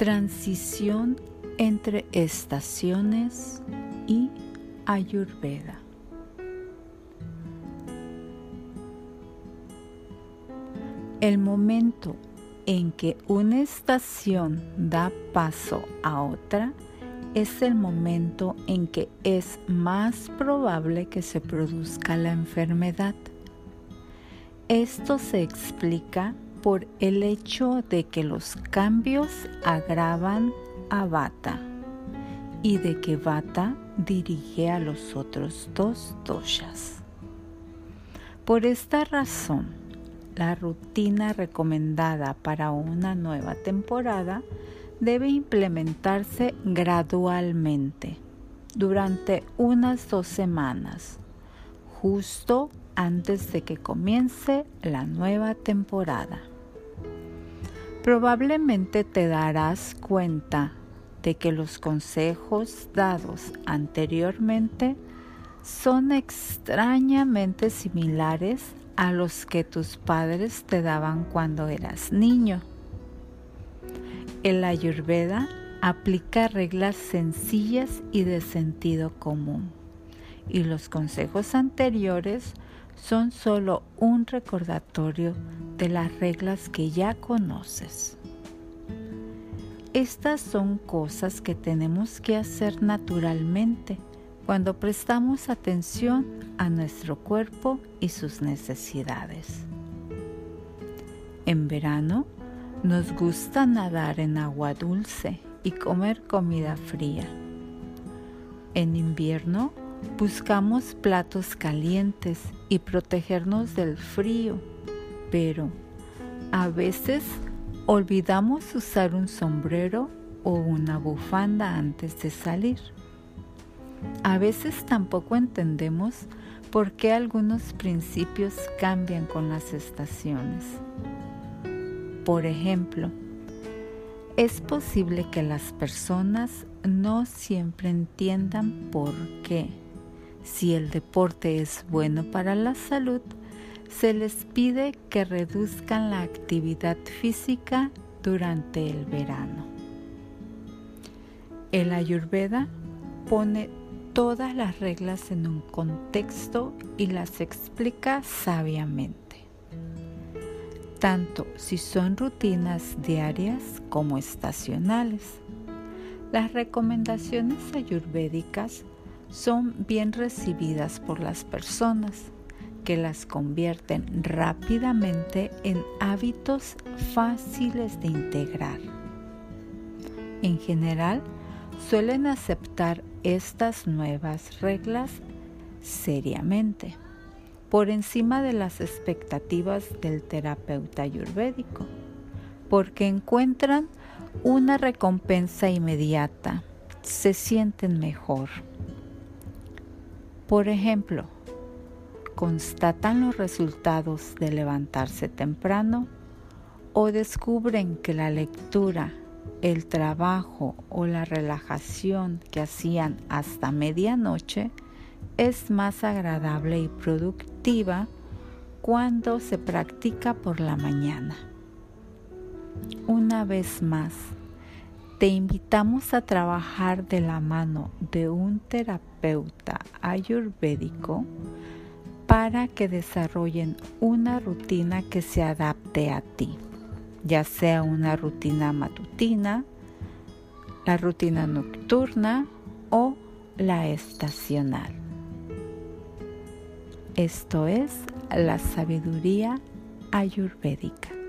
Transición entre estaciones y Ayurveda. El momento en que una estación da paso a otra es el momento en que es más probable que se produzca la enfermedad. Esto se explica por el hecho de que los cambios agravan a Vata y de que Vata dirige a los otros dos doshas. Por esta razón, la rutina recomendada para una nueva temporada debe implementarse gradualmente durante unas dos semanas, justo antes de que comience la nueva temporada. Probablemente te darás cuenta de que los consejos dados anteriormente son extrañamente similares a los que tus padres te daban cuando eras niño. El ayurveda aplica reglas sencillas y de sentido común, y los consejos anteriores son solo un recordatorio de las reglas que ya conoces. Estas son cosas que tenemos que hacer naturalmente cuando prestamos atención a nuestro cuerpo y sus necesidades. En verano nos gusta nadar en agua dulce y comer comida fría. En invierno buscamos platos calientes y protegernos del frío, pero a veces olvidamos usar un sombrero o una bufanda antes de salir. A veces tampoco entendemos por qué algunos principios cambian con las estaciones. Por ejemplo, es posible que las personas no siempre entiendan por qué, si el deporte es bueno para la salud, se les pide que reduzcan la actividad física durante el verano. El ayurveda pone todas las reglas en un contexto y las explica sabiamente, tanto si son rutinas diarias como estacionales. Las recomendaciones ayurvédicas son bien recibidas por las personas que las convierten rápidamente en hábitos fáciles de integrar. En general, suelen aceptar estas nuevas reglas seriamente, por encima de las expectativas del terapeuta ayurvédico, porque encuentran una recompensa inmediata, se sienten mejor. Por ejemplo, constatan los resultados de levantarse temprano o descubren que la lectura, el trabajo o la relajación que hacían hasta medianoche es más agradable y productiva cuando se practica por la mañana. Una vez más, te invitamos a trabajar de la mano de un terapeuta ayurvédico para que desarrollen una rutina que se adapte a ti, ya sea una rutina matutina, la rutina nocturna o la estacional. Esto es la sabiduría ayurvédica.